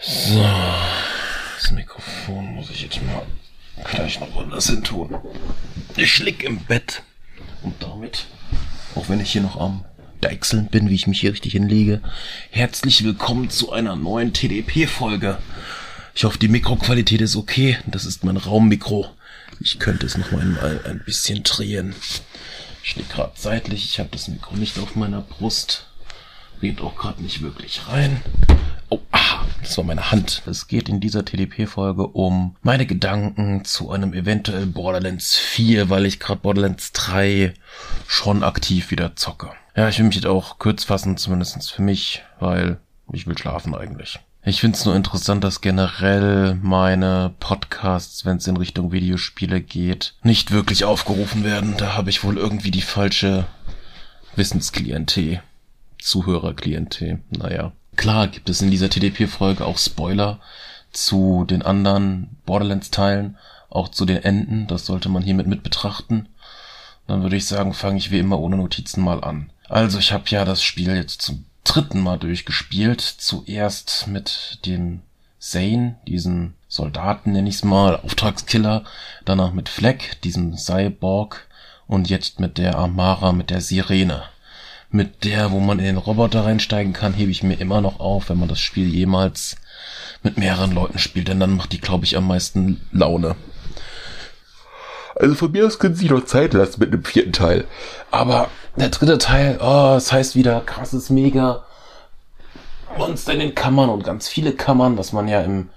So, das Mikrofon muss ich jetzt mal gleich noch woanders hin tun. Ich lieg im Bett und damit, auch wenn ich hier noch am Deichseln bin, wie ich mich hier richtig hinlege, herzlich willkommen zu einer neuen TDP-Folge. Ich hoffe, die Mikroqualität ist okay. Das ist mein Raummikro. Ich könnte es noch mal ein bisschen drehen. Ich stehe gerade seitlich. Ich habe das Mikro nicht auf meiner Brust. Redet auch gerade nicht wirklich rein. Oh, aha, das war meine Hand. Es geht in dieser TDP-Folge um meine Gedanken zu einem eventuell Borderlands 4, weil ich gerade Borderlands 3 schon aktiv wieder zocke. Ja, ich will mich jetzt auch kurz fassen, zumindestens für mich, weil ich will schlafen eigentlich. Ich finde es nur interessant, dass generell meine Podcasts, wenn es in Richtung Videospiele geht, nicht wirklich aufgerufen werden. Da habe ich wohl irgendwie die falsche Wissensklientel. Zuhörerklientel. Naja. Klar gibt es in dieser TDP-Folge auch Spoiler zu den anderen Borderlands-Teilen, auch zu den Enden. Das sollte man hiermit mit betrachten. Dann würde ich sagen, fange ich wie immer ohne Notizen mal an. Also ich habe ja das Spiel jetzt zum dritten Mal durchgespielt. Zuerst mit dem Zane, diesen Soldaten nenne ich es mal, Auftragskiller. Danach mit Fleck, diesem Cyborg. Und jetzt mit der Amara, mit der Sirene mit der, wo man in den Roboter reinsteigen kann, hebe ich mir immer noch auf, wenn man das Spiel jemals mit mehreren Leuten spielt, denn dann macht die, glaube ich, am meisten Laune. Also von mir aus können sie noch Zeit lassen mit dem vierten Teil. Aber der dritte Teil, oh, das heißt wieder krasses Mega Monster in den Kammern und ganz viele Kammern, was man ja im,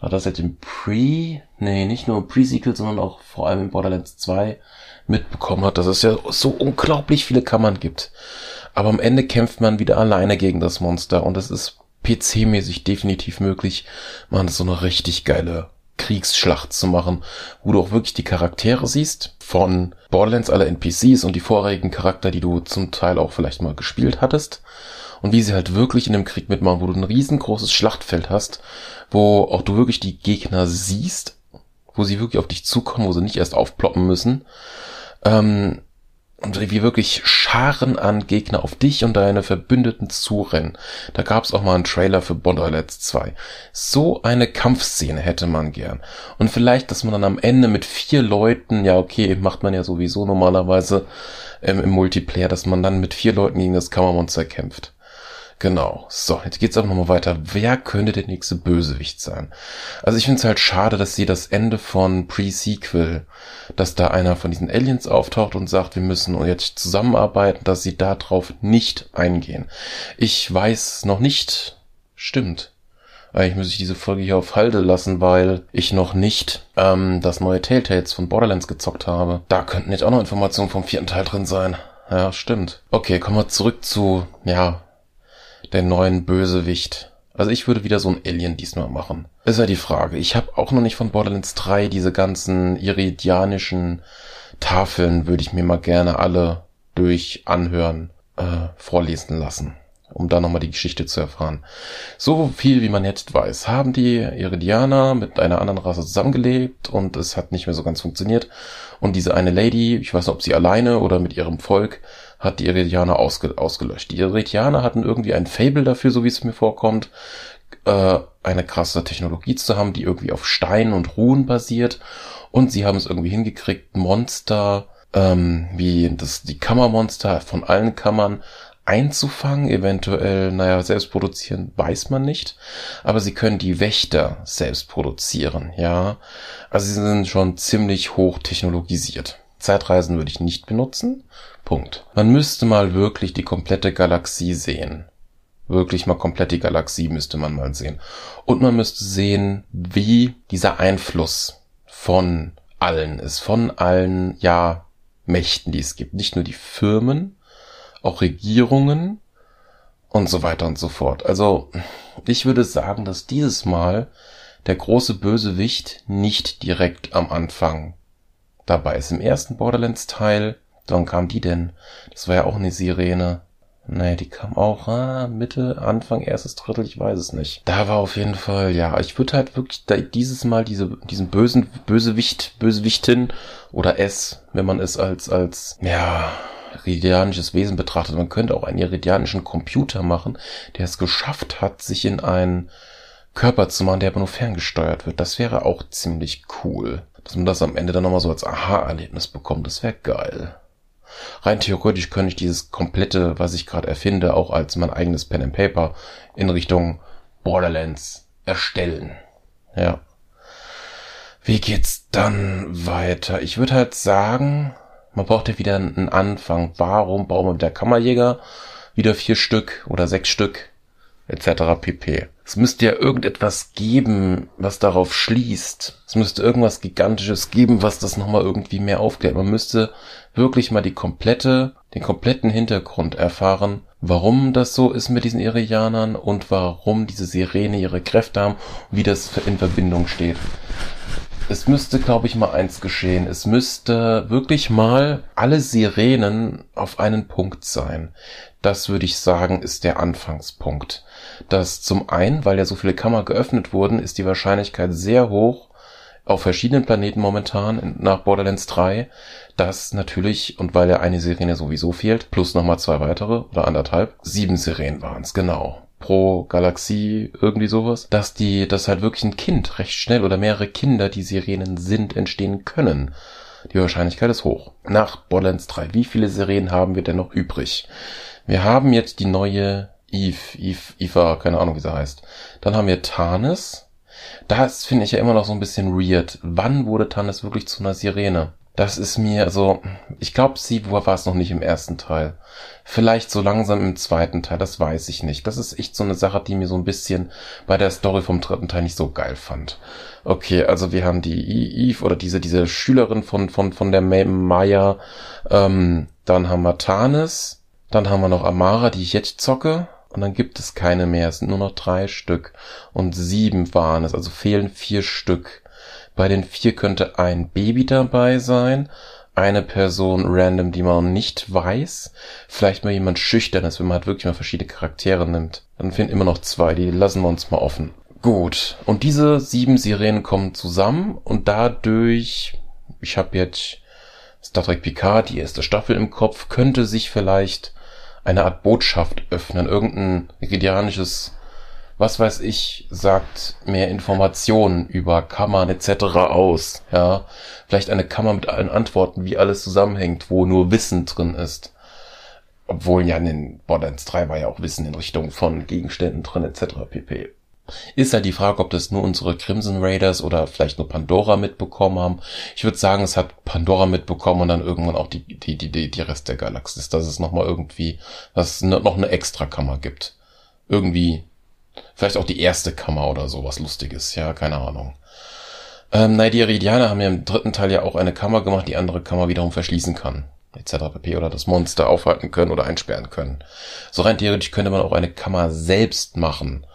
war das jetzt im Pre, nee, nicht nur Pre-Sequel, sondern auch vor allem in Borderlands 2 mitbekommen hat, dass es ja so unglaublich viele Kammern gibt. Aber am Ende kämpft man wieder alleine gegen das Monster und es ist PC-mäßig definitiv möglich, man so eine richtig geile Kriegsschlacht zu machen, wo du auch wirklich die Charaktere siehst von Borderlands alle NPCs und die vorherigen Charakter, die du zum Teil auch vielleicht mal gespielt hattest und wie sie halt wirklich in dem Krieg mitmachen, wo du ein riesengroßes Schlachtfeld hast, wo auch du wirklich die Gegner siehst, wo sie wirklich auf dich zukommen, wo sie nicht erst aufploppen müssen ähm, und wie wirklich Scharen an Gegner auf dich und deine Verbündeten zurennen. Da gab es auch mal einen Trailer für Borderlands 2. So eine Kampfszene hätte man gern. Und vielleicht, dass man dann am Ende mit vier Leuten, ja okay, macht man ja sowieso normalerweise ähm, im Multiplayer, dass man dann mit vier Leuten gegen das Kammermonster kämpft. Genau. So, jetzt geht's auch nochmal weiter. Wer könnte der nächste Bösewicht sein? Also ich finde es halt schade, dass sie das Ende von Pre-Sequel, dass da einer von diesen Aliens auftaucht und sagt, wir müssen jetzt zusammenarbeiten, dass sie darauf nicht eingehen. Ich weiß noch nicht. Stimmt. Eigentlich muss ich diese Folge hier auf Halde lassen, weil ich noch nicht ähm, das neue Telltales von Borderlands gezockt habe. Da könnten jetzt auch noch Informationen vom vierten Teil drin sein. Ja, stimmt. Okay, kommen wir zurück zu, ja, der neuen Bösewicht. Also ich würde wieder so ein Alien diesmal machen. Ist ja die Frage. Ich habe auch noch nicht von Borderlands 3 diese ganzen iridianischen Tafeln, würde ich mir mal gerne alle durch anhören, äh, vorlesen lassen, um da nochmal die Geschichte zu erfahren. So viel wie man jetzt weiß, haben die Iridianer mit einer anderen Rasse zusammengelebt und es hat nicht mehr so ganz funktioniert. Und diese eine Lady, ich weiß nicht, ob sie alleine oder mit ihrem Volk, hat die Iridianer ausge ausgelöscht. Die Iridianer hatten irgendwie ein Fable dafür, so wie es mir vorkommt, äh, eine krasse Technologie zu haben, die irgendwie auf Stein und Ruhen basiert. Und sie haben es irgendwie hingekriegt, Monster, ähm, wie das, die Kammermonster von allen Kammern einzufangen, eventuell, naja, selbst produzieren, weiß man nicht. Aber sie können die Wächter selbst produzieren, ja. Also sie sind schon ziemlich hoch technologisiert. Zeitreisen würde ich nicht benutzen. Punkt. Man müsste mal wirklich die komplette Galaxie sehen. Wirklich mal komplett die Galaxie müsste man mal sehen. Und man müsste sehen, wie dieser Einfluss von allen ist, von allen, ja, Mächten, die es gibt. Nicht nur die Firmen, auch Regierungen und so weiter und so fort. Also, ich würde sagen, dass dieses Mal der große Bösewicht nicht direkt am Anfang dabei ist. Im ersten Borderlands-Teil Wann kam die denn? Das war ja auch eine Sirene. Nee, die kam auch ah, Mitte, Anfang, erstes Drittel, ich weiß es nicht. Da war auf jeden Fall, ja, ich würde halt wirklich da, dieses Mal diese, diesen bösen Bösewicht, Bösewichtin oder S, wenn man es als, als, ja, iridianisches Wesen betrachtet. Man könnte auch einen iridianischen Computer machen, der es geschafft hat, sich in ein Körper zu machen, der aber nur ferngesteuert wird. Das wäre auch ziemlich cool. Dass man das am Ende dann nochmal so als Aha-Erlebnis bekommt, das wäre geil. Rein theoretisch könnte ich dieses komplette, was ich gerade erfinde, auch als mein eigenes Pen and Paper in Richtung Borderlands erstellen. Ja. Wie geht's dann weiter? Ich würde halt sagen, man braucht ja wieder einen Anfang. Warum bauen wir mit der Kammerjäger wieder vier Stück oder sechs Stück etc. pp. Es müsste ja irgendetwas geben, was darauf schließt. Es müsste irgendwas Gigantisches geben, was das nochmal irgendwie mehr aufklärt. Man müsste wirklich mal die komplette, den kompletten Hintergrund erfahren, warum das so ist mit diesen Irianern und warum diese Sirene ihre Kräfte haben und wie das in Verbindung steht. Es müsste, glaube ich, mal eins geschehen. Es müsste wirklich mal alle Sirenen auf einen Punkt sein. Das würde ich sagen, ist der Anfangspunkt dass zum einen, weil ja so viele Kammer geöffnet wurden, ist die Wahrscheinlichkeit sehr hoch, auf verschiedenen Planeten momentan nach Borderlands 3, dass natürlich, und weil ja eine Sirene sowieso fehlt, plus nochmal zwei weitere oder anderthalb, sieben Sirenen waren es, genau. Pro Galaxie, irgendwie sowas, dass die, dass halt wirklich ein Kind recht schnell oder mehrere Kinder, die Sirenen sind, entstehen können. Die Wahrscheinlichkeit ist hoch. Nach Borderlands 3, wie viele Sirenen haben wir denn noch übrig? Wir haben jetzt die neue Eve, Eve, Eva, keine Ahnung, wie sie heißt. Dann haben wir Tarnis. Das finde ich ja immer noch so ein bisschen weird. Wann wurde Tarnis wirklich zu einer Sirene? Das ist mir so, ich glaube, sie war es noch nicht im ersten Teil. Vielleicht so langsam im zweiten Teil, das weiß ich nicht. Das ist echt so eine Sache, die mir so ein bisschen bei der Story vom dritten Teil nicht so geil fand. Okay, also wir haben die Eve oder diese, diese Schülerin von, von, von der Maya. Ähm, dann haben wir Tarnis. Dann haben wir noch Amara, die ich jetzt zocke und dann gibt es keine mehr. Es sind nur noch drei Stück und sieben waren es, also fehlen vier Stück. Bei den vier könnte ein Baby dabei sein, eine Person random, die man nicht weiß, vielleicht mal jemand schüchternes, wenn man halt wirklich mal verschiedene Charaktere nimmt. Dann fehlen immer noch zwei, die lassen wir uns mal offen. Gut, und diese sieben Sirenen kommen zusammen und dadurch, ich habe jetzt Star Trek Picard, die erste Staffel im Kopf, könnte sich vielleicht eine Art Botschaft öffnen, irgendein viridianisches, was weiß ich, sagt mehr Informationen über Kammern etc. aus, ja. Vielleicht eine Kammer mit allen Antworten, wie alles zusammenhängt, wo nur Wissen drin ist. Obwohl ja in den Borderlands 3 war ja auch Wissen in Richtung von Gegenständen drin etc. pp. Ist halt die Frage, ob das nur unsere Crimson Raiders oder vielleicht nur Pandora mitbekommen haben. Ich würde sagen, es hat Pandora mitbekommen und dann irgendwann auch die, die, die, die, Rest der Galaxis, dass es nochmal irgendwie, dass es noch eine Extra-Kammer gibt. Irgendwie, vielleicht auch die erste Kammer oder so, was Lustiges, ja, keine Ahnung. Ähm, nein, die Iridianer haben ja im dritten Teil ja auch eine Kammer gemacht, die andere Kammer wiederum verschließen kann etc. pp. oder das Monster aufhalten können oder einsperren können. So rein theoretisch könnte man auch eine Kammer selbst machen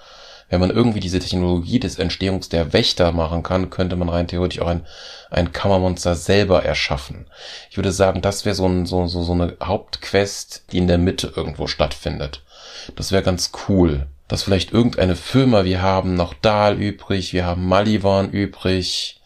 wenn man irgendwie diese Technologie des Entstehungs der Wächter machen kann, könnte man rein theoretisch auch ein, ein Kammermonster selber erschaffen. Ich würde sagen, das wäre so, ein, so, so, so eine Hauptquest, die in der Mitte irgendwo stattfindet. Das wäre ganz cool. Dass vielleicht irgendeine Firma, wir haben noch Dahl übrig, wir haben Malivan übrig.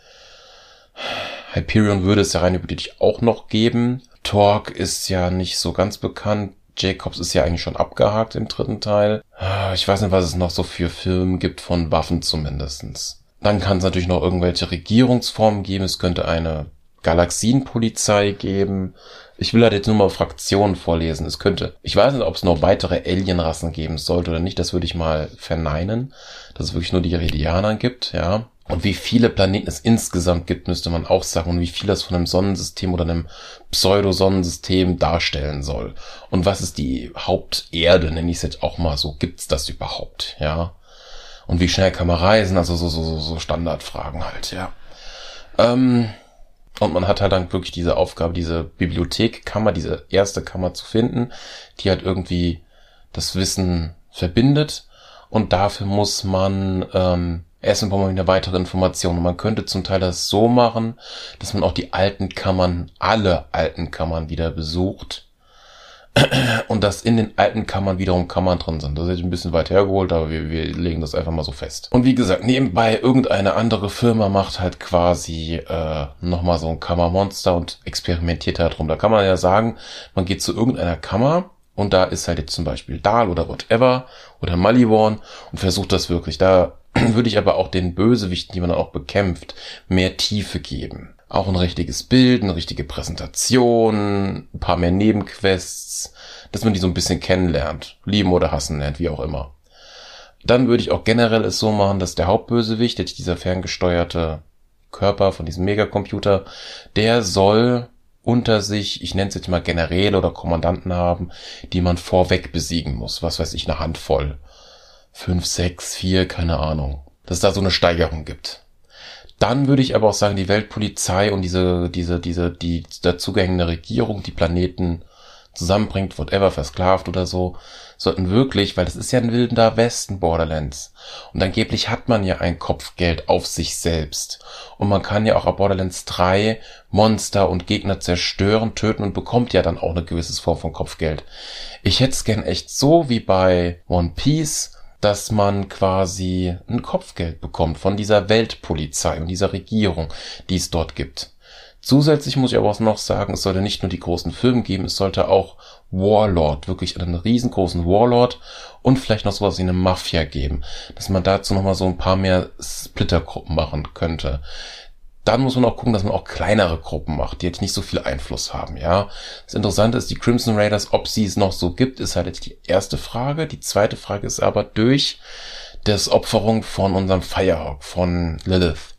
Hyperion würde es ja rein hypothetisch auch noch geben. Torque ist ja nicht so ganz bekannt. Jacobs ist ja eigentlich schon abgehakt im dritten Teil. Ah, ich weiß nicht, was es noch so für Filme gibt von Waffen zumindestens. Dann kann es natürlich noch irgendwelche Regierungsformen geben. Es könnte eine Galaxienpolizei geben. Ich will halt jetzt nur mal Fraktionen vorlesen. Es könnte, ich weiß nicht, ob es noch weitere Alienrassen geben sollte oder nicht. Das würde ich mal verneinen, dass es wirklich nur die Iridianer gibt, ja. Und wie viele Planeten es insgesamt gibt, müsste man auch sagen. Und wie viel das von einem Sonnensystem oder einem Pseudo-Sonnensystem darstellen soll. Und was ist die Haupterde, nenne ich es jetzt auch mal so. Gibt's das überhaupt, ja? Und wie schnell kann man reisen? Also so, so, so, so Standardfragen halt, ja. Ähm, und man hat halt dann wirklich diese Aufgabe, diese Bibliothekkammer, diese erste Kammer zu finden, die halt irgendwie das Wissen verbindet. Und dafür muss man ähm, Erstmal brauchen wir wieder weitere Informationen. Man könnte zum Teil das so machen, dass man auch die alten Kammern, alle alten Kammern wieder besucht. Und dass in den alten Kammern wiederum Kammern drin sind. Das ist ein bisschen weit hergeholt, aber wir, wir legen das einfach mal so fest. Und wie gesagt, nebenbei irgendeine andere Firma macht halt quasi äh, nochmal so ein Kammermonster und experimentiert halt drum. Da kann man ja sagen, man geht zu irgendeiner Kammer und da ist halt jetzt zum Beispiel Dahl oder whatever oder Maliborn und versucht das wirklich. Da würde ich aber auch den Bösewichten, die man auch bekämpft, mehr Tiefe geben. Auch ein richtiges Bild, eine richtige Präsentation, ein paar mehr Nebenquests, dass man die so ein bisschen kennenlernt, lieben oder hassen lernt, wie auch immer. Dann würde ich auch generell es so machen, dass der Hauptbösewicht, jetzt dieser ferngesteuerte Körper von diesem Megacomputer, der soll unter sich, ich nenne es jetzt mal Generäle oder Kommandanten haben, die man vorweg besiegen muss. Was weiß ich, eine Handvoll. Fünf, sechs, vier, keine Ahnung. Dass es da so eine Steigerung gibt. Dann würde ich aber auch sagen, die Weltpolizei und diese, diese, diese, die dazugehängende Regierung, die Planeten zusammenbringt, whatever, versklavt oder so, sollten wirklich, weil das ist ja ein wilder Westen Borderlands. Und angeblich hat man ja ein Kopfgeld auf sich selbst. Und man kann ja auch auf Borderlands 3 Monster und Gegner zerstören, töten und bekommt ja dann auch eine gewisse Form von Kopfgeld. Ich hätte es gern echt so wie bei One Piece, dass man quasi ein Kopfgeld bekommt von dieser Weltpolizei und dieser Regierung, die es dort gibt. Zusätzlich muss ich aber auch noch sagen, es sollte nicht nur die großen Filme geben, es sollte auch Warlord, wirklich einen riesengroßen Warlord und vielleicht noch sowas wie eine Mafia geben, dass man dazu nochmal so ein paar mehr Splittergruppen machen könnte. Dann muss man auch gucken, dass man auch kleinere Gruppen macht, die jetzt nicht so viel Einfluss haben, ja. Das Interessante ist, die Crimson Raiders, ob sie es noch so gibt, ist halt jetzt die erste Frage. Die zweite Frage ist aber durch das Opferung von unserem Firehawk, von Lilith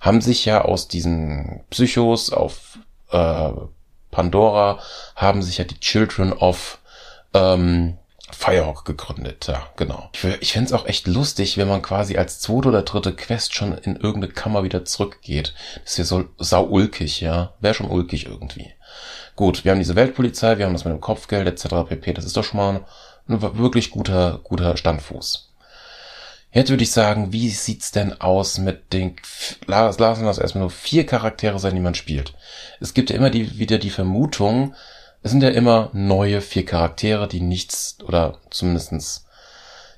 haben sich ja aus diesen Psychos auf äh, Pandora, haben sich ja die Children of ähm, Firehawk gegründet, ja, genau. Ich, ich fände es auch echt lustig, wenn man quasi als zweite oder dritte Quest schon in irgendeine Kammer wieder zurückgeht. Das wäre so sau ulkig, ja. Wäre schon ulkig irgendwie. Gut, wir haben diese Weltpolizei, wir haben das mit dem Kopfgeld etc. pp. Das ist doch schon mal ein, ein wirklich guter, guter Standfuß. Jetzt würde ich sagen, wie sieht's denn aus mit den, lassen wir es erstmal nur vier Charaktere sein, die man spielt. Es gibt ja immer die, wieder die Vermutung, es sind ja immer neue vier Charaktere, die nichts, oder zumindestens,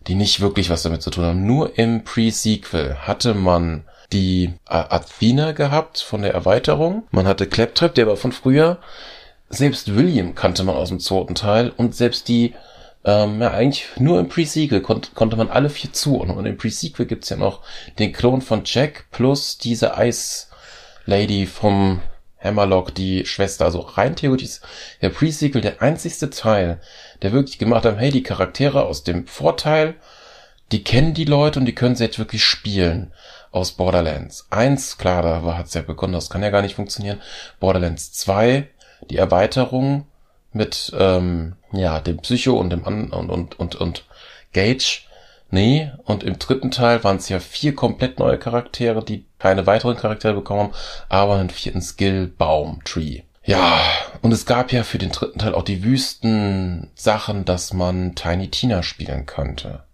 die nicht wirklich was damit zu tun haben. Nur im Pre-Sequel hatte man die Athena gehabt von der Erweiterung. Man hatte Claptrap, der war von früher. Selbst William kannte man aus dem zweiten Teil und selbst die ähm, ja, eigentlich nur im Pre-Sequel kon konnte man alle vier zuordnen. Und im Pre-Sequel gibt's ja noch den Klon von Jack plus diese Ice Lady vom Hammerlock, die Schwester. Also rein theoretisch der Pre-Sequel der einzigste Teil, der wirklich gemacht hat, hey, die Charaktere aus dem Vorteil, die kennen die Leute und die können sie jetzt wirklich spielen aus Borderlands. Eins, klar, da hat's ja begonnen, das kann ja gar nicht funktionieren. Borderlands 2, die Erweiterung, mit ähm, ja dem Psycho und dem An und und und und Gage. Nee, und im dritten Teil waren es ja vier komplett neue Charaktere, die keine weiteren Charaktere bekommen haben, aber einen vierten Skill-Baum, Tree. Ja, und es gab ja für den dritten Teil auch die wüsten Sachen, dass man Tiny Tina spielen könnte.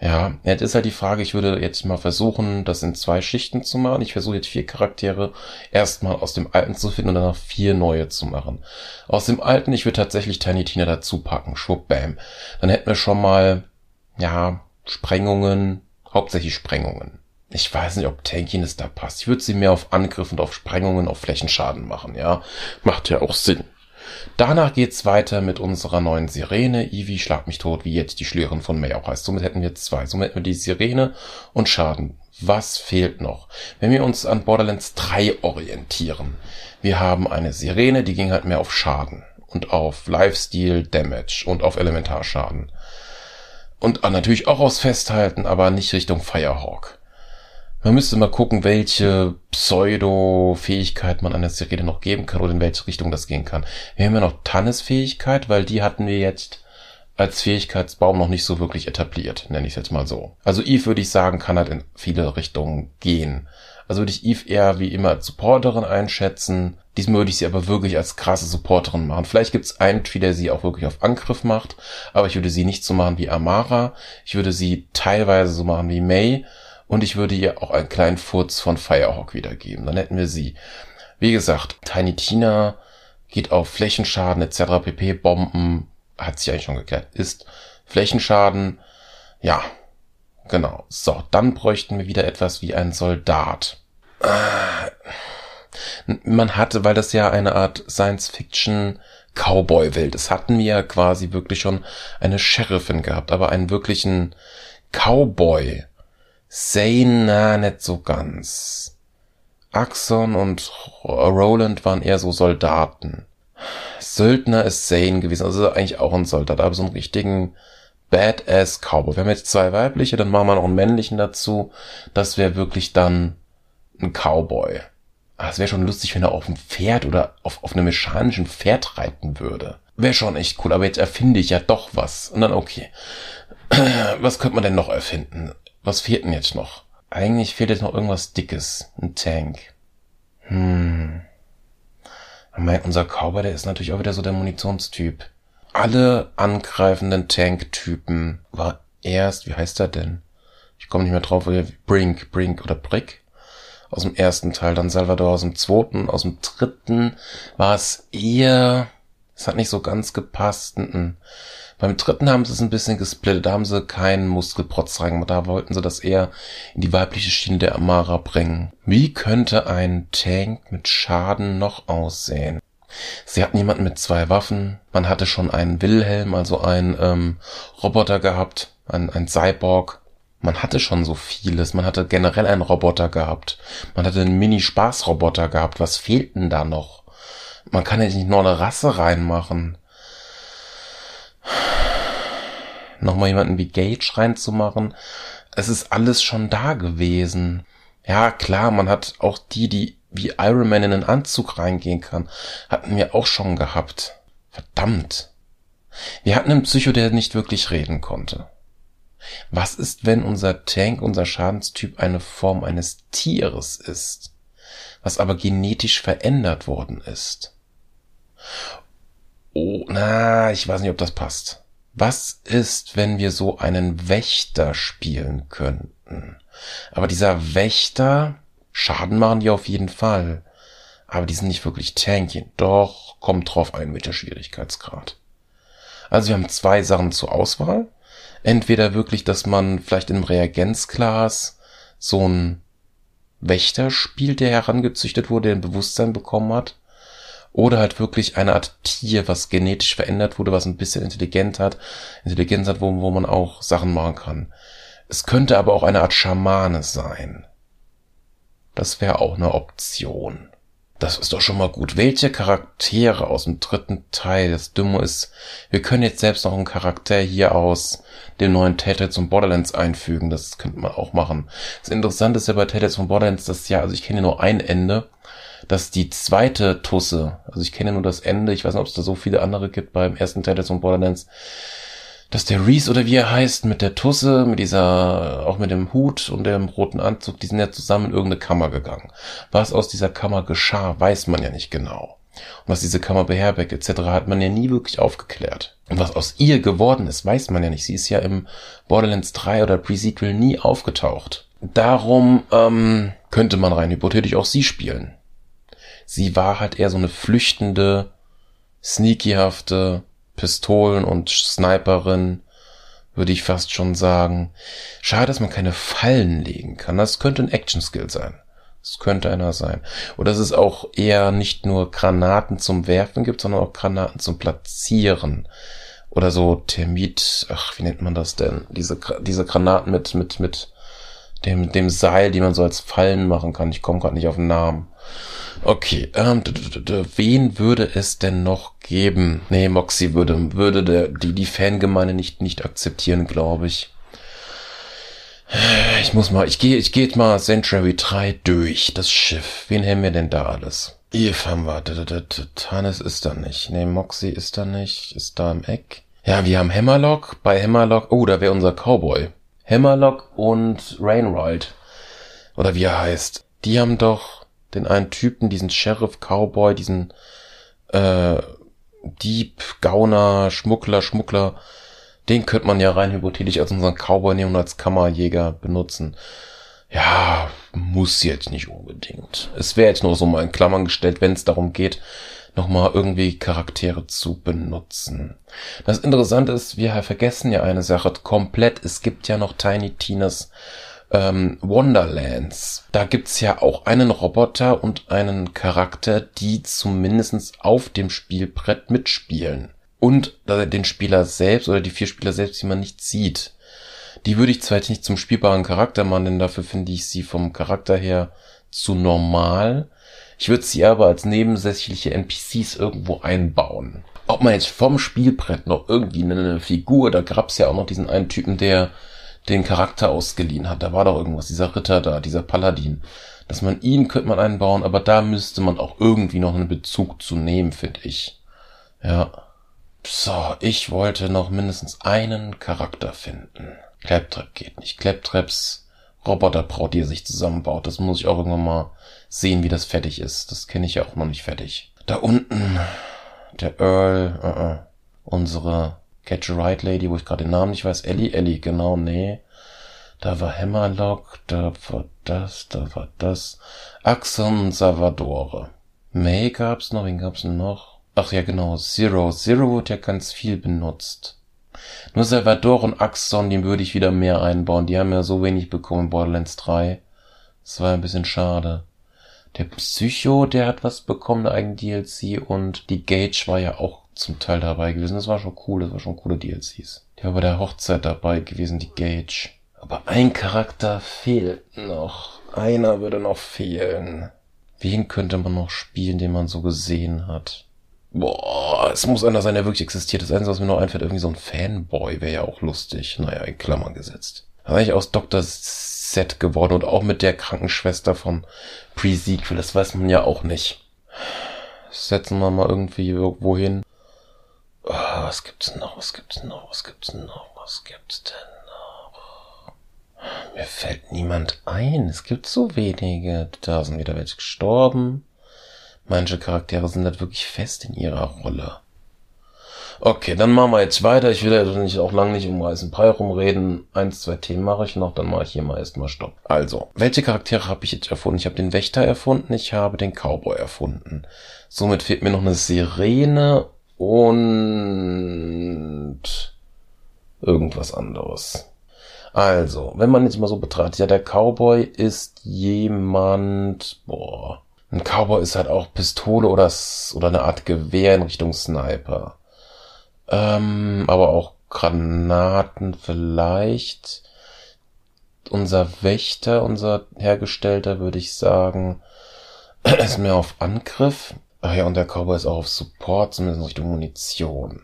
Ja, jetzt ist halt die Frage, ich würde jetzt mal versuchen, das in zwei Schichten zu machen. Ich versuche jetzt vier Charaktere erstmal aus dem alten zu finden und danach vier neue zu machen. Aus dem alten, ich würde tatsächlich Tiny Tina dazu packen. Schwupp, bam. Dann hätten wir schon mal, ja, Sprengungen, hauptsächlich Sprengungen. Ich weiß nicht, ob Tankiness da passt. Ich würde sie mehr auf Angriff und auf Sprengungen, auf Flächenschaden machen, ja. Macht ja auch Sinn. Danach geht's weiter mit unserer neuen Sirene. Ivy schlag mich tot, wie jetzt die Schlürin von May auch heißt. Somit hätten wir zwei. Somit hätten wir die Sirene und Schaden. Was fehlt noch? Wenn wir uns an Borderlands 3 orientieren. Wir haben eine Sirene, die ging halt mehr auf Schaden und auf Lifesteal Damage und auf Elementarschaden. Und natürlich auch aus Festhalten, aber nicht Richtung Firehawk. Man müsste mal gucken, welche Pseudo-Fähigkeit man an der Sirene noch geben kann oder in welche Richtung das gehen kann. Wir haben ja noch Tannes Fähigkeit, weil die hatten wir jetzt als Fähigkeitsbaum noch nicht so wirklich etabliert, nenne ich es jetzt mal so. Also Eve würde ich sagen, kann halt in viele Richtungen gehen. Also würde ich Eve eher wie immer als Supporterin einschätzen. Diesmal würde ich sie aber wirklich als krasse Supporterin machen. Vielleicht gibt es einen Tree, der sie auch wirklich auf Angriff macht, aber ich würde sie nicht so machen wie Amara. Ich würde sie teilweise so machen wie May und ich würde ihr auch einen kleinen Furz von Firehawk wiedergeben. Dann hätten wir sie. Wie gesagt, Tiny Tina geht auf Flächenschaden etc. pp. Bomben hat sich eigentlich schon geklärt. Ist Flächenschaden. Ja, genau. So, dann bräuchten wir wieder etwas wie ein Soldat. Man hatte, weil das ja eine Art Science-Fiction Cowboy-Welt ist, hatten wir ja quasi wirklich schon eine Sheriffin gehabt, aber einen wirklichen Cowboy Zane, na, nicht so ganz. Axon und Roland waren eher so Soldaten. Söldner ist Zane gewesen, also eigentlich auch ein Soldat, aber so einen richtigen Badass Cowboy. Wir haben jetzt zwei weibliche, dann machen wir noch einen männlichen dazu. Das wäre wirklich dann ein Cowboy. Ah, es wäre schon lustig, wenn er auf einem Pferd oder auf, auf einem mechanischen Pferd reiten würde. Wäre schon echt cool, aber jetzt erfinde ich ja doch was. Und dann okay. Was könnte man denn noch erfinden? Was fehlt denn jetzt noch? Eigentlich fehlt jetzt noch irgendwas Dickes. Ein Tank. Hm. Mein, unser Cowboy, der ist natürlich auch wieder so der Munitionstyp. Alle angreifenden Tanktypen war erst, wie heißt er denn? Ich komme nicht mehr drauf, Brink, Brink oder Brick aus dem ersten Teil, dann Salvador aus dem zweiten, aus dem dritten war es eher, es hat nicht so ganz gepasst. Beim dritten haben sie es ein bisschen gesplittet, da haben sie keinen Muskelprotz reingemacht, da wollten sie das eher in die weibliche Schiene der Amara bringen. Wie könnte ein Tank mit Schaden noch aussehen? Sie hatten jemanden mit zwei Waffen, man hatte schon einen Wilhelm, also einen ähm, Roboter gehabt, ein, ein Cyborg, man hatte schon so vieles. Man hatte generell einen Roboter gehabt. Man hatte einen Mini-Spaß-Roboter gehabt. Was fehlt denn da noch? Man kann ja nicht nur eine Rasse reinmachen. Nochmal jemanden wie Gage reinzumachen. Es ist alles schon da gewesen. Ja, klar, man hat auch die, die wie Iron Man in einen Anzug reingehen kann, hatten wir auch schon gehabt. Verdammt. Wir hatten einen Psycho, der nicht wirklich reden konnte. Was ist, wenn unser Tank, unser Schadenstyp eine Form eines Tieres ist, was aber genetisch verändert worden ist? Oh, na, ich weiß nicht, ob das passt. Was ist, wenn wir so einen Wächter spielen könnten? Aber dieser Wächter, Schaden machen die auf jeden Fall. Aber die sind nicht wirklich tanky. Doch, kommt drauf ein mit der Schwierigkeitsgrad. Also wir haben zwei Sachen zur Auswahl entweder wirklich, dass man vielleicht im Reagenzglas so ein Wächter spielt, der herangezüchtet wurde, der ein Bewusstsein bekommen hat, oder halt wirklich eine Art Tier, was genetisch verändert wurde, was ein bisschen intelligent hat, Intelligenz hat, wo, wo man auch Sachen machen kann. Es könnte aber auch eine Art Schamane sein. Das wäre auch eine Option. Das ist doch schon mal gut. Welche Charaktere aus dem dritten Teil? Das Dumme ist, wir können jetzt selbst noch einen Charakter hier aus dem neuen Telltales von Borderlands einfügen. Das könnte man auch machen. Das Interessante ist ja bei Telltales von Borderlands, dass ja, also ich kenne nur ein Ende, dass die zweite Tusse, also ich kenne nur das Ende, ich weiß nicht, ob es da so viele andere gibt beim ersten Telltales von Borderlands, dass der Reese oder wie er heißt, mit der Tusse, mit dieser, auch mit dem Hut und dem roten Anzug, die sind ja zusammen in irgendeine Kammer gegangen. Was aus dieser Kammer geschah, weiß man ja nicht genau. Und was diese Kammer beherbergt etc. hat man ja nie wirklich aufgeklärt. Und was aus ihr geworden ist, weiß man ja nicht. Sie ist ja im Borderlands 3 oder Pre-Sequel nie aufgetaucht. Darum ähm, könnte man rein hypothetisch auch sie spielen. Sie war halt eher so eine flüchtende, sneakyhafte, Pistolen- und Sniperin, würde ich fast schon sagen. Schade, dass man keine Fallen legen kann. Das könnte ein Action-Skill sein. Das könnte einer sein. Oder dass es auch eher nicht nur Granaten zum Werfen gibt, sondern auch Granaten zum Platzieren. Oder so Termit, ach, wie nennt man das denn? Diese, diese Granaten mit, mit, mit dem, dem Seil, die man so als Fallen machen kann. Ich komme gerade nicht auf den Namen. Okay, ähm, wen würde es denn noch geben? Nee, Moxie würde, würde der, die, die Fangemeinde nicht, nicht akzeptieren, glaube ich. Ich muss mal, ich gehe, ich gehe mal Century 3 durch, das Schiff. Wen haben wir denn da alles? Eve haben wir, Tannis ist da nicht. Nee, Moxie ist da nicht, ist da im Eck. Ja, wir haben Hammerlock, bei Hammerlock, oh, da wäre unser Cowboy. Hammerlock und Rainride. Oder wie er heißt. Die haben doch den einen Typen, diesen Sheriff Cowboy, diesen äh, Dieb, Gauner, Schmuggler, Schmuggler, den könnte man ja rein hypothetisch als unseren Cowboy nehmen und als Kammerjäger benutzen. Ja, muss jetzt nicht unbedingt. Es wäre jetzt nur so mal in Klammern gestellt, wenn es darum geht, nochmal irgendwie Charaktere zu benutzen. Das Interessante ist, wir vergessen ja eine Sache komplett. Es gibt ja noch Tiny Tinas ähm, Wonderlands. Da gibt's ja auch einen Roboter und einen Charakter, die zumindestens auf dem Spielbrett mitspielen. Und den Spieler selbst oder die vier Spieler selbst, die man nicht sieht. Die würde ich zwar jetzt nicht zum spielbaren Charakter machen, denn dafür finde ich sie vom Charakter her zu normal. Ich würde sie aber als nebensächliche NPCs irgendwo einbauen. Ob man jetzt vom Spielbrett noch irgendwie eine Figur, da gab's ja auch noch diesen einen Typen, der den Charakter ausgeliehen hat. Da war doch irgendwas, dieser Ritter da, dieser Paladin. Dass man ihn könnte man einbauen, aber da müsste man auch irgendwie noch einen Bezug zu nehmen, finde ich. Ja. So, ich wollte noch mindestens einen Charakter finden. Claptrap geht nicht. Claptraps Roboterbraut, die er sich zusammenbaut. Das muss ich auch irgendwann mal sehen, wie das fertig ist. Das kenne ich ja auch noch nicht fertig. Da unten, der Earl, uh -uh. unsere Catch a Ride Lady, wo ich gerade den Namen nicht weiß. Ellie, Ellie, genau, nee. Da war Hammerlock, da war das, da war das. Axon Salvadore. May gab's noch, wen gab's noch? Ach ja, genau, Zero. Zero wird ja ganz viel benutzt. Nur Salvador und Axon, den würde ich wieder mehr einbauen. Die haben ja so wenig bekommen in Borderlands 3. Das war ein bisschen schade. Der Psycho, der hat was bekommen, der eigene DLC. Und die Gage war ja auch zum Teil dabei gewesen. Das war schon cool, das war schon coole DLCs. Die war bei der Hochzeit dabei gewesen, die Gage. Aber ein Charakter fehlt noch. Einer würde noch fehlen. Wen könnte man noch spielen, den man so gesehen hat? Boah, es muss einer sein, der wirklich existiert. Das Einzige, was mir noch einfällt, irgendwie so ein Fanboy wäre ja auch lustig. Naja, in Klammern gesetzt. Aber ich aus Dr. Set geworden und auch mit der Krankenschwester von Pre-Sequel. Das weiß man ja auch nicht. Setzen wir mal irgendwie irgendwo hin. Oh, was gibt's noch? Was gibt's noch? Was gibt's noch? Was gibt's denn noch? Mir fällt niemand ein. Es gibt so wenige. Da sind wieder welche gestorben. Manche Charaktere sind halt wirklich fest in ihrer Rolle. Okay, dann machen wir jetzt weiter. Ich will ja nicht auch lang nicht um Reißen Brei rumreden. Eins, zwei Themen mache ich noch, dann mache ich hier mal erstmal Stopp. Also, welche Charaktere habe ich jetzt erfunden? Ich habe den Wächter erfunden, ich habe den Cowboy erfunden. Somit fehlt mir noch eine Sirene und irgendwas anderes. Also, wenn man jetzt mal so betrachtet, ja, der Cowboy ist jemand, boah, ein Cowboy ist halt auch Pistole oder, oder eine Art Gewehr in Richtung Sniper. Ähm, aber auch Granaten vielleicht. Unser Wächter, unser Hergestellter, würde ich sagen, ist mehr auf Angriff. Ach ja, und der Cowboy ist auch auf Support, zumindest in Richtung Munition.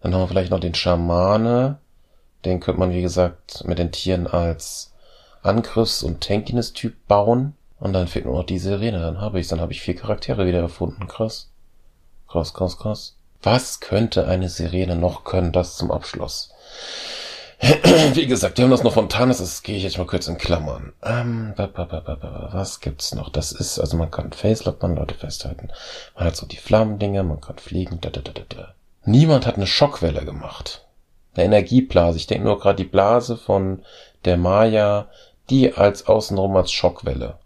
Dann haben wir vielleicht noch den Schamane. Den könnte man, wie gesagt, mit den Tieren als Angriffs- und Tankiness-Typ bauen. Und dann fehlt nur noch die Sirene, dann habe ich Dann habe ich vier Charaktere wieder erfunden. Krass. Krass, krass, krass. Was könnte eine Sirene noch können? Das zum Abschluss. Wie gesagt, wir haben das noch von Tanis, das gehe ich jetzt mal kurz in Klammern. Ähm, was gibt's noch? Das ist, also man kann Facelock, man Leute festhalten. Man hat so die Flammendinger, man kann fliegen. Da, da, da, da, da. Niemand hat eine Schockwelle gemacht. Eine Energieblase. Ich denke nur gerade die Blase von der Maya, die als außenrum als Schockwelle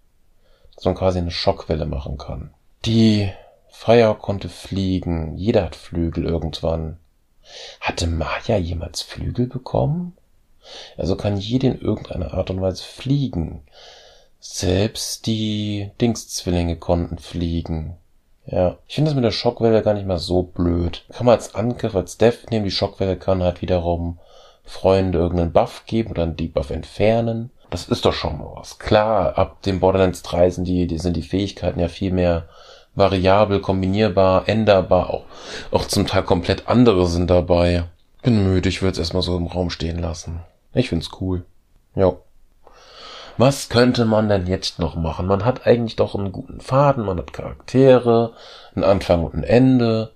dass man quasi eine Schockwelle machen kann. Die Fire konnte fliegen. Jeder hat Flügel irgendwann. Hatte Maya jemals Flügel bekommen? Also kann jede in irgendeiner Art und Weise fliegen. Selbst die Dingszwillinge konnten fliegen. Ja, ich finde das mit der Schockwelle gar nicht mal so blöd. Kann man als Angriff, als Death nehmen, die Schockwelle kann halt wiederum Freunde irgendeinen Buff geben oder einen Debuff entfernen. Das ist doch schon mal was. Klar, ab dem Borderlands 3 sind die, die sind die Fähigkeiten ja viel mehr variabel, kombinierbar, änderbar, auch, auch zum Teil komplett andere sind dabei. Bin müde, ich würde es erstmal so im Raum stehen lassen. Ich find's cool. Ja. Was könnte man denn jetzt noch machen? Man hat eigentlich doch einen guten Faden, man hat Charaktere, einen Anfang und ein Ende.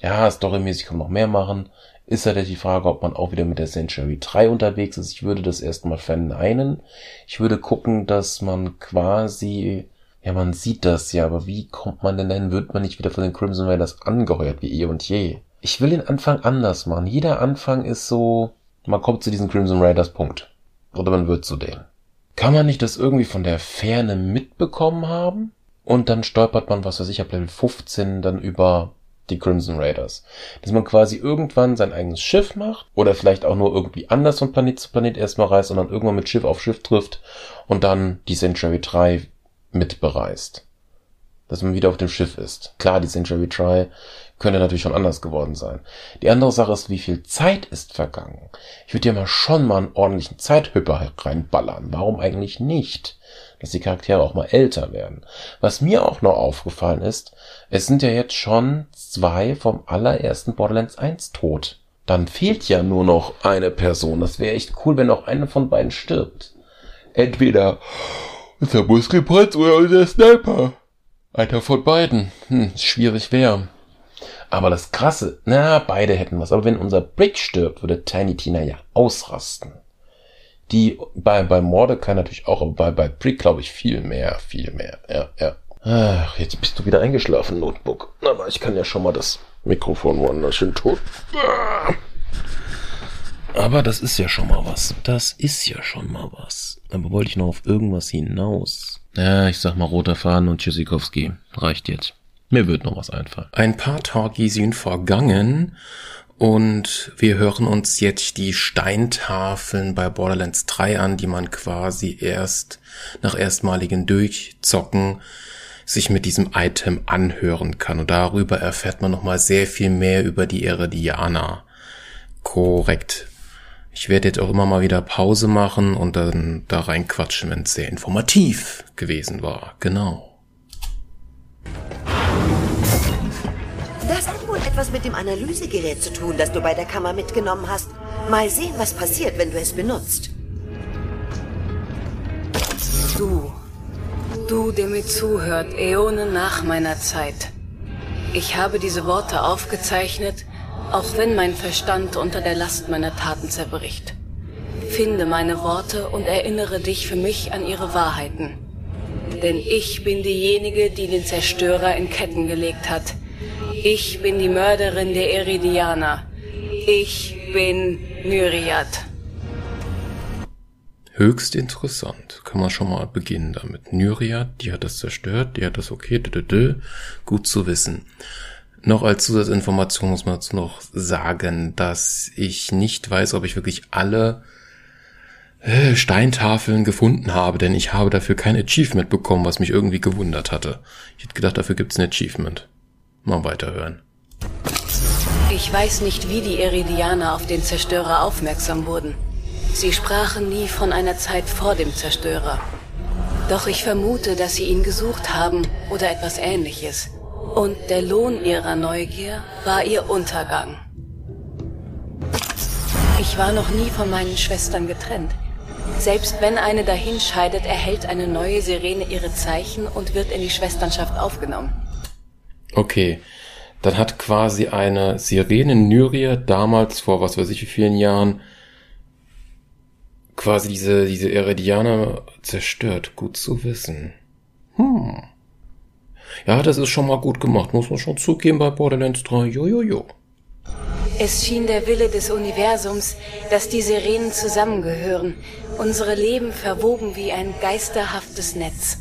Ja, storymäßig kann man noch mehr machen ist halt die Frage, ob man auch wieder mit der Century 3 unterwegs ist. Ich würde das erstmal verneinen. Ich würde gucken, dass man quasi, ja, man sieht das ja, aber wie kommt man denn denn, wird man nicht wieder von den Crimson Raiders angeheuert wie eh und je? Ich will den Anfang anders machen. Jeder Anfang ist so, man kommt zu diesen Crimson Raiders, Punkt. Oder man wird zu denen. Kann man nicht das irgendwie von der Ferne mitbekommen haben? Und dann stolpert man, was weiß ich, ab Level 15 dann über die Crimson Raiders. Dass man quasi irgendwann sein eigenes Schiff macht oder vielleicht auch nur irgendwie anders von Planet zu Planet erstmal reist und dann irgendwann mit Schiff auf Schiff trifft und dann die Century 3 mit bereist. dass man wieder auf dem Schiff ist. Klar, die Century Try könnte natürlich schon anders geworden sein. Die andere Sache ist, wie viel Zeit ist vergangen. Ich würde ja mal schon mal einen ordentlichen Zeithüpper reinballern. Warum eigentlich nicht? Dass die Charaktere auch mal älter werden. Was mir auch noch aufgefallen ist, es sind ja jetzt schon zwei vom allerersten Borderlands 1 tot. Dann fehlt ja nur noch eine Person. Das wäre echt cool, wenn noch eine von beiden stirbt. Entweder der Muskelprinz oder der Sniper. Einer von beiden. Hm, schwierig wäre. Aber das Krasse, na, beide hätten was. Aber wenn unser Brick stirbt, würde Tiny Tina ja ausrasten. Die bei, bei Mordecai natürlich auch, aber bei, bei Brick glaube ich viel mehr, viel mehr. Ja, ja. Ach, jetzt bist du wieder eingeschlafen, Notebook. Aber ich kann ja schon mal das Mikrofon woanders hin tun. Aber das ist ja schon mal was. Das ist ja schon mal was. Aber wollte ich noch auf irgendwas hinaus? Ja, ich sag mal roter Faden und Tschüssikowski. Reicht jetzt. Mir wird noch was einfallen. Ein paar Tage sind vergangen und wir hören uns jetzt die Steintafeln bei Borderlands 3 an, die man quasi erst nach erstmaligen Durchzocken sich mit diesem Item anhören kann. Und darüber erfährt man nochmal sehr viel mehr über die Eridianer. Korrekt. Ich werde jetzt auch immer mal wieder Pause machen und dann da reinquatschen, wenn es sehr informativ gewesen war. Genau. Das hat wohl etwas mit dem Analysegerät zu tun, das du bei der Kammer mitgenommen hast. Mal sehen, was passiert, wenn du es benutzt. Du. Du, der mir zuhört, Äonen nach meiner Zeit. Ich habe diese Worte aufgezeichnet, auch wenn mein Verstand unter der Last meiner Taten zerbricht. Finde meine Worte und erinnere dich für mich an ihre Wahrheiten. Denn ich bin diejenige, die den Zerstörer in Ketten gelegt hat. Ich bin die Mörderin der Eridianer. Ich bin Myriad. Höchst interessant. Kann man schon mal beginnen damit. Nyriad, die hat das zerstört, die hat das okay, dü. gut zu wissen. Noch als Zusatzinformation muss man dazu noch sagen, dass ich nicht weiß, ob ich wirklich alle äh, Steintafeln gefunden habe, denn ich habe dafür kein Achievement bekommen, was mich irgendwie gewundert hatte. Ich hätte gedacht, dafür gibt's ein Achievement. Mal weiterhören. Ich weiß nicht, wie die Eridianer auf den Zerstörer aufmerksam wurden. Sie sprachen nie von einer Zeit vor dem Zerstörer. Doch ich vermute, dass sie ihn gesucht haben oder etwas ähnliches. Und der Lohn ihrer Neugier war ihr Untergang. Ich war noch nie von meinen Schwestern getrennt. Selbst wenn eine dahinscheidet, erhält eine neue Sirene ihre Zeichen und wird in die Schwesternschaft aufgenommen. Okay, dann hat quasi eine Sirene Nyria damals vor was weiß ich wie vielen Jahren quasi diese, diese Eridianer zerstört. Gut zu wissen. Hm. Ja, das ist schon mal gut gemacht, muss man schon zugeben bei Borderlands 3. Jojojo. Jo, jo. Es schien der Wille des Universums, dass die Sirenen zusammengehören, unsere Leben verwoben wie ein geisterhaftes Netz.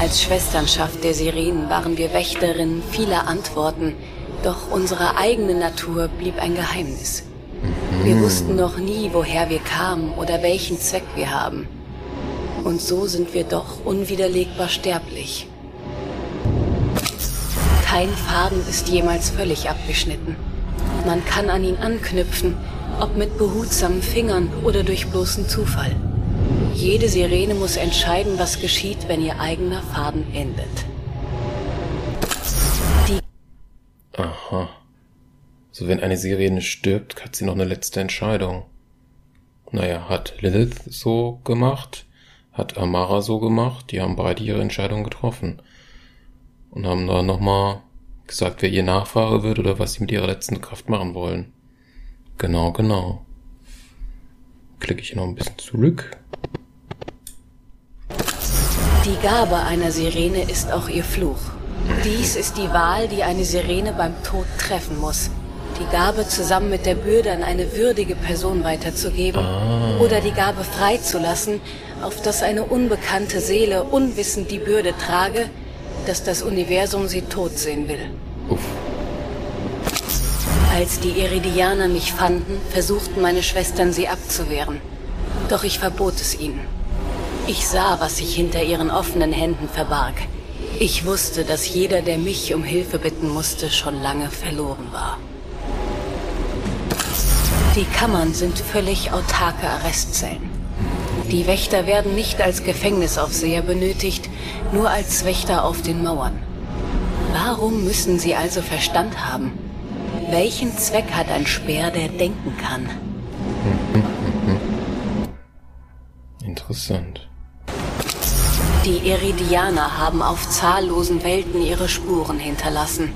Als Schwesternschaft der Sirenen waren wir Wächterinnen vieler Antworten, doch unsere eigene Natur blieb ein Geheimnis. Wir mhm. wussten noch nie, woher wir kamen oder welchen Zweck wir haben. Und so sind wir doch unwiderlegbar sterblich. Kein Faden ist jemals völlig abgeschnitten. Man kann an ihn anknüpfen, ob mit behutsamen Fingern oder durch bloßen Zufall. Jede Sirene muss entscheiden, was geschieht, wenn ihr eigener Faden endet. Die Aha. So, wenn eine Sirene stirbt, hat sie noch eine letzte Entscheidung. Naja, hat Lilith so gemacht, hat Amara so gemacht, die haben beide ihre Entscheidung getroffen. Und haben da nochmal gesagt, wer ihr Nachfahre wird oder was sie mit ihrer letzten Kraft machen wollen. Genau, genau. Klicke ich hier noch ein bisschen zurück. Die Gabe einer Sirene ist auch ihr Fluch. Dies ist die Wahl, die eine Sirene beim Tod treffen muss die Gabe zusammen mit der Bürde an eine würdige Person weiterzugeben ah. oder die Gabe freizulassen, auf dass eine unbekannte Seele unwissend die Bürde trage, dass das Universum sie tot sehen will. Uff. Als die Iridianer mich fanden, versuchten meine Schwestern sie abzuwehren. Doch ich verbot es ihnen. Ich sah, was sich hinter ihren offenen Händen verbarg. Ich wusste, dass jeder, der mich um Hilfe bitten musste, schon lange verloren war. Die Kammern sind völlig autarke Arrestzellen. Die Wächter werden nicht als Gefängnisaufseher benötigt, nur als Wächter auf den Mauern. Warum müssen sie also Verstand haben? Welchen Zweck hat ein Speer, der denken kann? Interessant. Die Iridianer haben auf zahllosen Welten ihre Spuren hinterlassen.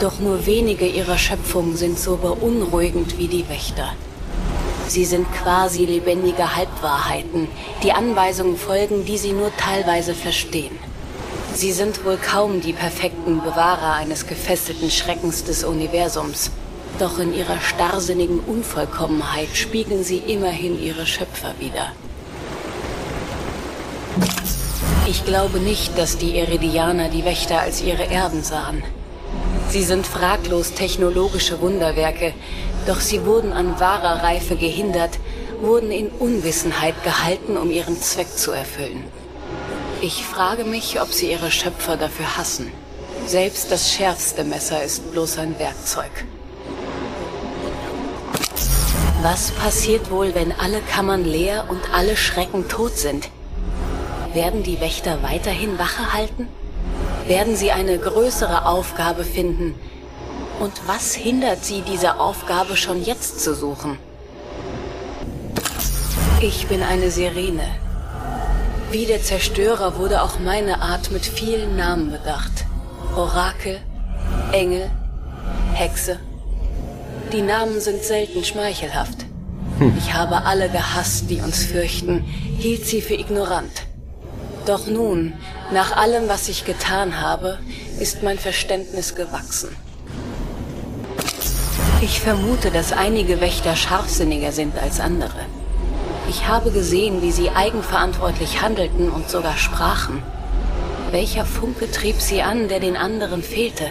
Doch nur wenige ihrer Schöpfung sind so beunruhigend wie die Wächter. Sie sind quasi lebendige Halbwahrheiten, die Anweisungen folgen, die sie nur teilweise verstehen. Sie sind wohl kaum die perfekten Bewahrer eines gefesselten Schreckens des Universums. Doch in ihrer starrsinnigen Unvollkommenheit spiegeln sie immerhin ihre Schöpfer wider. Ich glaube nicht, dass die Iridianer die Wächter als ihre Erben sahen. Sie sind fraglos technologische Wunderwerke, doch sie wurden an wahrer Reife gehindert, wurden in Unwissenheit gehalten, um ihren Zweck zu erfüllen. Ich frage mich, ob sie ihre Schöpfer dafür hassen. Selbst das schärfste Messer ist bloß ein Werkzeug. Was passiert wohl, wenn alle Kammern leer und alle Schrecken tot sind? Werden die Wächter weiterhin Wache halten? Werden sie eine größere Aufgabe finden? Und was hindert sie, diese Aufgabe schon jetzt zu suchen? Ich bin eine Sirene. Wie der Zerstörer wurde auch meine Art mit vielen Namen bedacht. Orakel, Engel, Hexe. Die Namen sind selten schmeichelhaft. Ich habe alle gehasst, die uns fürchten, hielt sie für ignorant. Doch nun, nach allem, was ich getan habe, ist mein Verständnis gewachsen. Ich vermute, dass einige Wächter scharfsinniger sind als andere. Ich habe gesehen, wie sie eigenverantwortlich handelten und sogar sprachen. Welcher Funke trieb sie an, der den anderen fehlte?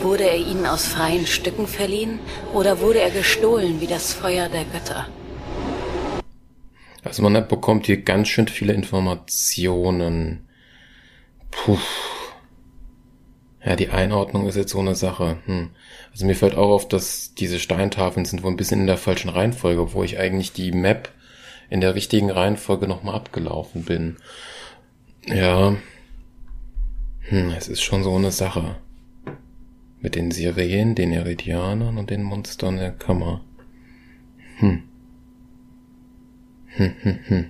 Wurde er ihnen aus freien Stücken verliehen oder wurde er gestohlen wie das Feuer der Götter? Also man bekommt hier ganz schön viele Informationen. Puh. Ja, die Einordnung ist jetzt so eine Sache. Hm. Also mir fällt auch auf, dass diese Steintafeln sind wohl ein bisschen in der falschen Reihenfolge, wo ich eigentlich die Map in der richtigen Reihenfolge nochmal abgelaufen bin. Ja. Hm, es ist schon so eine Sache. Mit den Sirenen, den Iridianern und den Monstern der Kammer. Hm. Hm, hm, hm.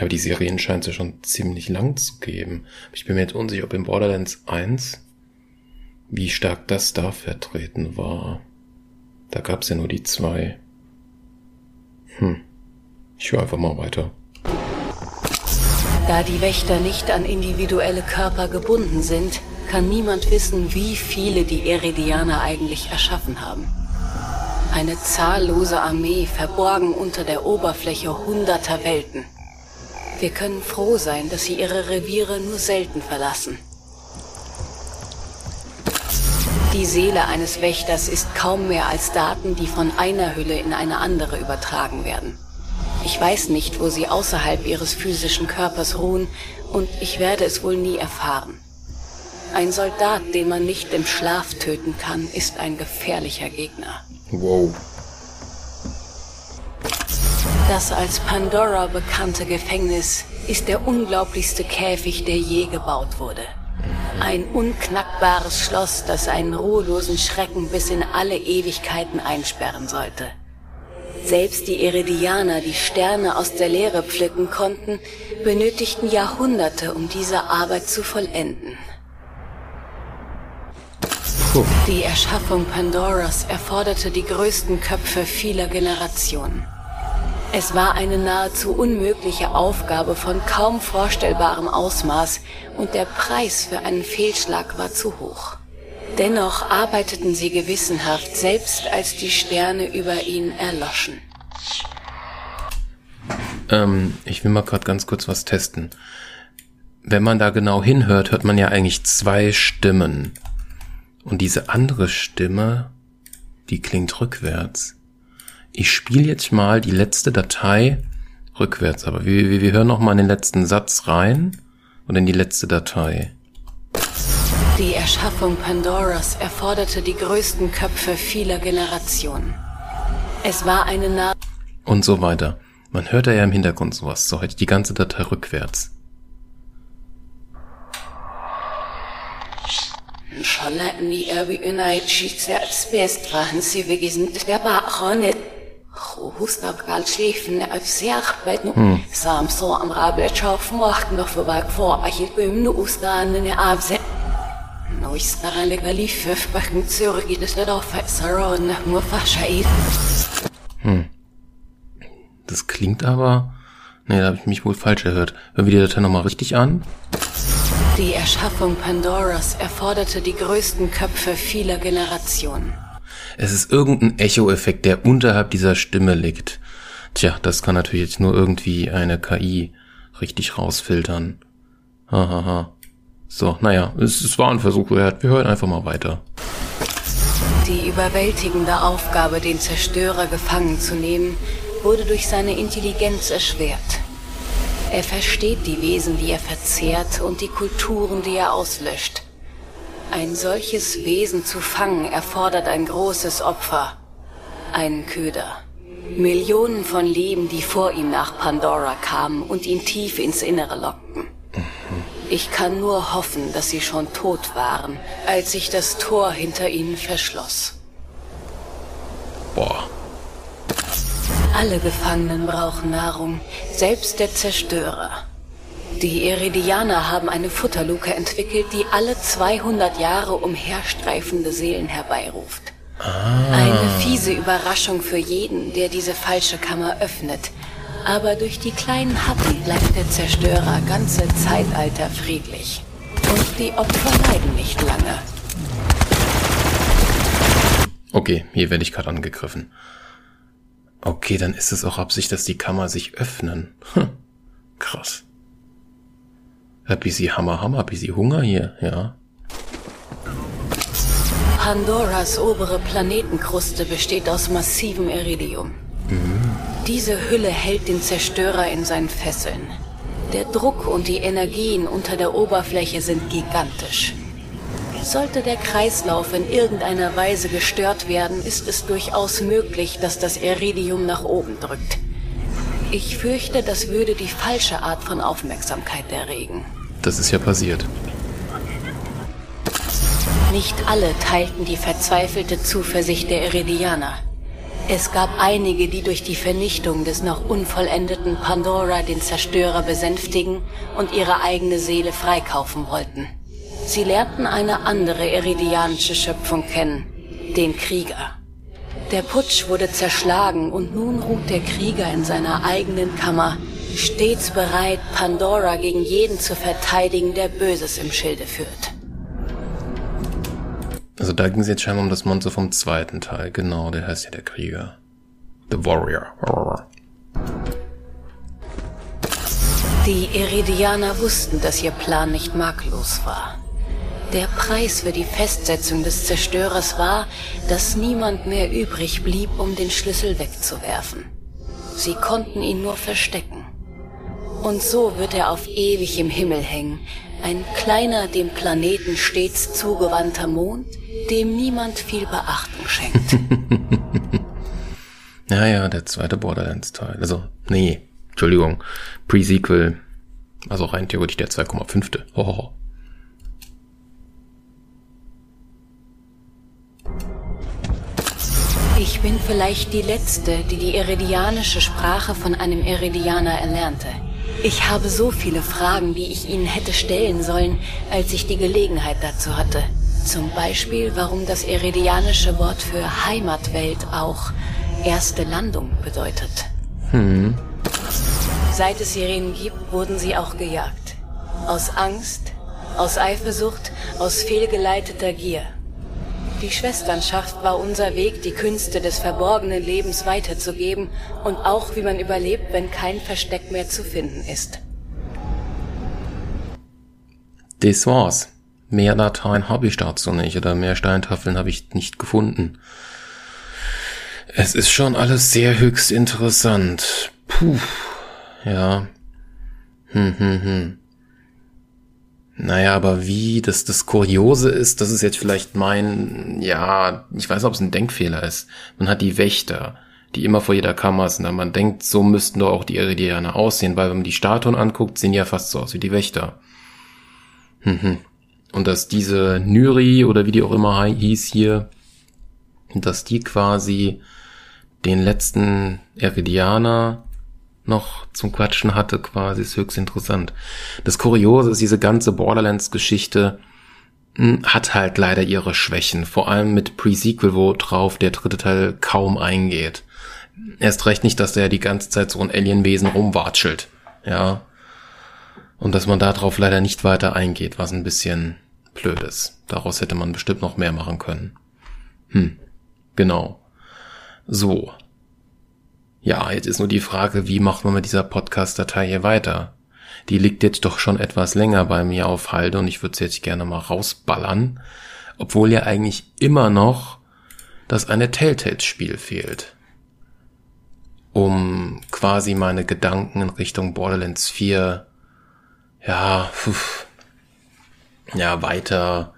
Aber die Serien scheint ja schon ziemlich lang zu geben. Ich bin mir jetzt unsicher, ob in Borderlands 1 wie stark das da vertreten war. Da gab's ja nur die zwei. Hm. Ich höre einfach mal weiter. Da die Wächter nicht an individuelle Körper gebunden sind, kann niemand wissen, wie viele die Eridianer eigentlich erschaffen haben. Eine zahllose Armee verborgen unter der Oberfläche hunderter Welten. Wir können froh sein, dass sie ihre Reviere nur selten verlassen. Die Seele eines Wächters ist kaum mehr als Daten, die von einer Hülle in eine andere übertragen werden. Ich weiß nicht, wo sie außerhalb ihres physischen Körpers ruhen, und ich werde es wohl nie erfahren. Ein Soldat, den man nicht im Schlaf töten kann, ist ein gefährlicher Gegner. Wow. Das als Pandora bekannte Gefängnis ist der unglaublichste Käfig, der je gebaut wurde. Ein unknackbares Schloss, das einen ruhelosen Schrecken bis in alle Ewigkeiten einsperren sollte. Selbst die Iridianer, die Sterne aus der Leere pflücken konnten, benötigten Jahrhunderte, um diese Arbeit zu vollenden. Die Erschaffung Pandoras erforderte die größten Köpfe vieler Generationen. Es war eine nahezu unmögliche Aufgabe von kaum vorstellbarem Ausmaß und der Preis für einen Fehlschlag war zu hoch. Dennoch arbeiteten sie gewissenhaft, selbst als die Sterne über ihnen erloschen. Ähm, ich will mal gerade ganz kurz was testen. Wenn man da genau hinhört, hört man ja eigentlich zwei Stimmen. Und diese andere Stimme, die klingt rückwärts. Ich spiele jetzt mal die letzte Datei rückwärts. Aber wir, wir, wir hören noch mal in den letzten Satz rein und in die letzte Datei. Die Erschaffung Pandoras erforderte die größten Köpfe vieler Generationen. Es war eine Na Und so weiter. Man hört ja im Hintergrund sowas. So halt die ganze Datei rückwärts. Szalonni spestvahan sivigisn tebachone Hustabgal schläfen auf Serchbetten Sam so am Rabletschaufen macht noch vorbei vor bin nur Ustan in Abse Neustar legalif backen Zürich das nicht auf Saron nur verscheit Das klingt aber... Nee, da habe ich mich wohl falsch erhört. Hören wir die Datei nochmal richtig an? Die Erschaffung Pandoras erforderte die größten Köpfe vieler Generationen. Es ist irgendein Echo-Effekt, der unterhalb dieser Stimme liegt. Tja, das kann natürlich jetzt nur irgendwie eine KI richtig rausfiltern. Hahaha. So, naja, es, es war ein Versuch wert. Wir hören einfach mal weiter. Die überwältigende Aufgabe, den Zerstörer gefangen zu nehmen, wurde durch seine Intelligenz erschwert. Er versteht die Wesen, die er verzehrt und die Kulturen, die er auslöscht. Ein solches Wesen zu fangen erfordert ein großes Opfer. Einen Köder. Millionen von Leben, die vor ihm nach Pandora kamen und ihn tief ins Innere lockten. Ich kann nur hoffen, dass sie schon tot waren, als sich das Tor hinter ihnen verschloss. Boah. Alle Gefangenen brauchen Nahrung, selbst der Zerstörer. Die Iridianer haben eine Futterluke entwickelt, die alle 200 Jahre umherstreifende Seelen herbeiruft. Eine fiese Überraschung für jeden, der diese falsche Kammer öffnet. Aber durch die kleinen Happen bleibt der Zerstörer ganze Zeitalter friedlich. Und die Opfer leiden nicht lange. Okay, hier werde ich gerade angegriffen. Okay, dann ist es auch Absicht, dass die Kammer sich öffnen. Hm. Krass. Ein bisschen Hammer, Hammer, ein bisschen Hunger hier, ja. Pandoras obere Planetenkruste besteht aus massivem Iridium. Diese Hülle hält den Zerstörer in seinen Fesseln. Der Druck und die Energien unter der Oberfläche sind gigantisch. Sollte der Kreislauf in irgendeiner Weise gestört werden, ist es durchaus möglich, dass das Iridium nach oben drückt. Ich fürchte, das würde die falsche Art von Aufmerksamkeit erregen. Das ist ja passiert. Nicht alle teilten die verzweifelte Zuversicht der Iridianer. Es gab einige, die durch die Vernichtung des noch unvollendeten Pandora den Zerstörer besänftigen und ihre eigene Seele freikaufen wollten. Sie lernten eine andere iridianische Schöpfung kennen, den Krieger. Der Putsch wurde zerschlagen und nun ruht der Krieger in seiner eigenen Kammer, stets bereit, Pandora gegen jeden zu verteidigen, der Böses im Schilde führt. Also da ging es jetzt scheinbar um das Monster vom zweiten Teil. Genau, der heißt ja der Krieger. The Warrior. Die Iridianer wussten, dass ihr Plan nicht makellos war. Der Preis für die Festsetzung des Zerstörers war, dass niemand mehr übrig blieb, um den Schlüssel wegzuwerfen. Sie konnten ihn nur verstecken. Und so wird er auf ewig im Himmel hängen, ein kleiner, dem Planeten stets zugewandter Mond, dem niemand viel Beachtung schenkt. Ja, ja, der zweite Borderlands-Teil. Also, nee, Entschuldigung, Pre-Sequel. Also rein theoretisch der 2,5. Hohoho. Ich bin vielleicht die Letzte, die die iridianische Sprache von einem Iridianer erlernte. Ich habe so viele Fragen, die ich Ihnen hätte stellen sollen, als ich die Gelegenheit dazu hatte. Zum Beispiel, warum das iridianische Wort für Heimatwelt auch erste Landung bedeutet. Seit es Sirenen gibt, wurden sie auch gejagt. Aus Angst, aus Eifersucht, aus fehlgeleiteter Gier. Die Schwesternschaft war unser Weg, die Künste des verborgenen Lebens weiterzugeben und auch, wie man überlebt, wenn kein Versteck mehr zu finden ist. Das war's. Mehr Dateien habe ich dazu nicht oder mehr Steintafeln habe ich nicht gefunden. Es ist schon alles sehr höchst interessant. Puh. Ja. Hm, hm, hm. Naja, aber wie das, das Kuriose ist, das ist jetzt vielleicht mein, ja, ich weiß, ob es ein Denkfehler ist. Man hat die Wächter, die immer vor jeder Kammer sind. Aber man denkt, so müssten doch auch die Iridianer aussehen, weil wenn man die Statuen anguckt, sehen die ja fast so aus wie die Wächter. Mhm. Und dass diese Nyri oder wie die auch immer hieß hier, dass die quasi den letzten Iridianer noch zum Quatschen hatte, quasi, ist höchst interessant. Das Kuriose ist, diese ganze Borderlands-Geschichte hm, hat halt leider ihre Schwächen, vor allem mit Pre-Sequel, wo drauf der dritte Teil kaum eingeht. Erst recht nicht, dass der die ganze Zeit so ein Alienwesen rumwatschelt, ja. Und dass man darauf leider nicht weiter eingeht, was ein bisschen blöd ist. Daraus hätte man bestimmt noch mehr machen können. Hm, genau. So, ja, jetzt ist nur die Frage, wie macht man mit dieser Podcast-Datei hier weiter? Die liegt jetzt doch schon etwas länger bei mir auf Halde und ich würde sie jetzt gerne mal rausballern, obwohl ja eigentlich immer noch das eine Telltales-Spiel fehlt. Um quasi meine Gedanken in Richtung Borderlands 4 ja, pf, ja, weiter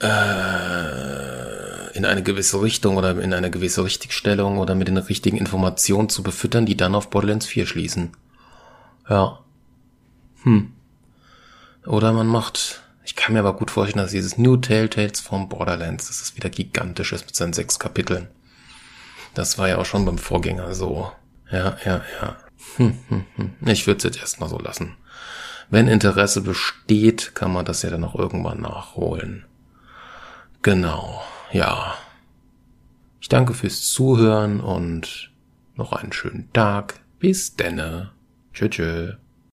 äh, in eine gewisse Richtung oder in eine gewisse Richtigstellung oder mit den richtigen Informationen zu befüttern, die dann auf Borderlands 4 schließen. Ja. Hm. Oder man macht, ich kann mir aber gut vorstellen, dass dieses New Telltales vom Borderlands, dass es wieder gigantisch ist mit seinen sechs Kapiteln. Das war ja auch schon beim Vorgänger so. Ja, ja, ja. Hm, hm, hm. Ich würde es jetzt erstmal so lassen. Wenn Interesse besteht, kann man das ja dann auch irgendwann nachholen. Genau, ja. Ich danke fürs Zuhören und noch einen schönen Tag. Bis denne. Tschö, tschö.